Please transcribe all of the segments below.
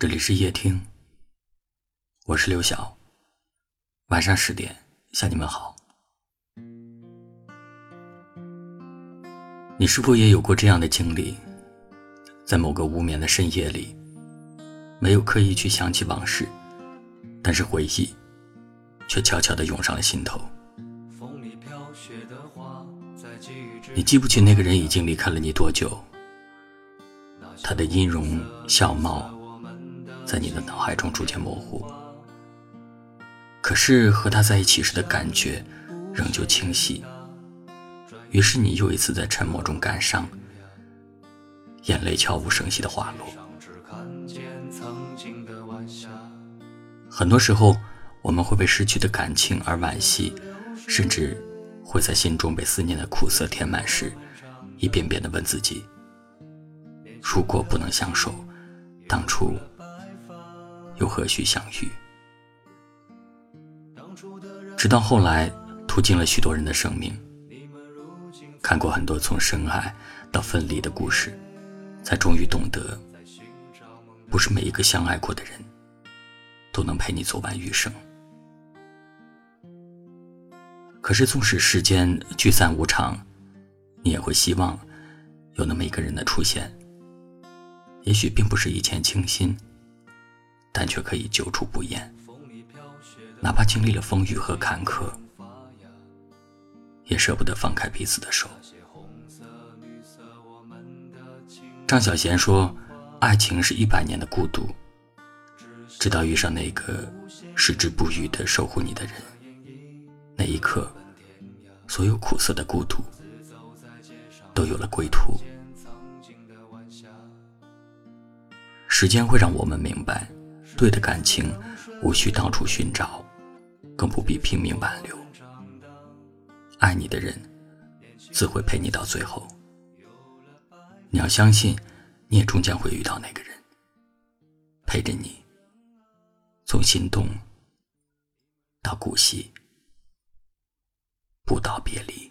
这里是夜听，我是刘晓。晚上十点向你们好。你是否也有过这样的经历？在某个无眠的深夜里，没有刻意去想起往事，但是回忆却悄悄的涌上了心头。你记不起那个人已经离开了你多久，他的音容笑貌。在你的脑海中逐渐模糊，可是和他在一起时的感觉仍旧清晰。于是你又一次在沉默中感伤，眼泪悄无声息的滑落。很多时候，我们会被失去的感情而惋惜，甚至会在心中被思念的苦涩填满时，一遍遍的问自己：如果不能相守，当初。又何须相遇？直到后来，途经了许多人的生命，看过很多从深爱到分离的故事，才终于懂得，不是每一个相爱过的人，都能陪你走完余生。可是，纵使世间聚散无常，你也会希望有那么一个人的出现。也许并不是一见倾心。但却可以久处不厌，哪怕经历了风雨和坎坷，也舍不得放开彼此的手。张小娴说：“爱情是一百年的孤独，直到遇上那个矢志不渝的守护你的人，那一刻，所有苦涩的孤独都有了归途。”时间会让我们明白。对的感情，无需到处寻找，更不必拼命挽留。爱你的人，自会陪你到最后。你要相信，你也终将会遇到那个人，陪着你，从心动到古稀，不道别离。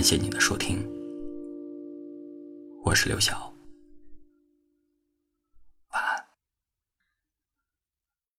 感谢您的收听，我是刘晓。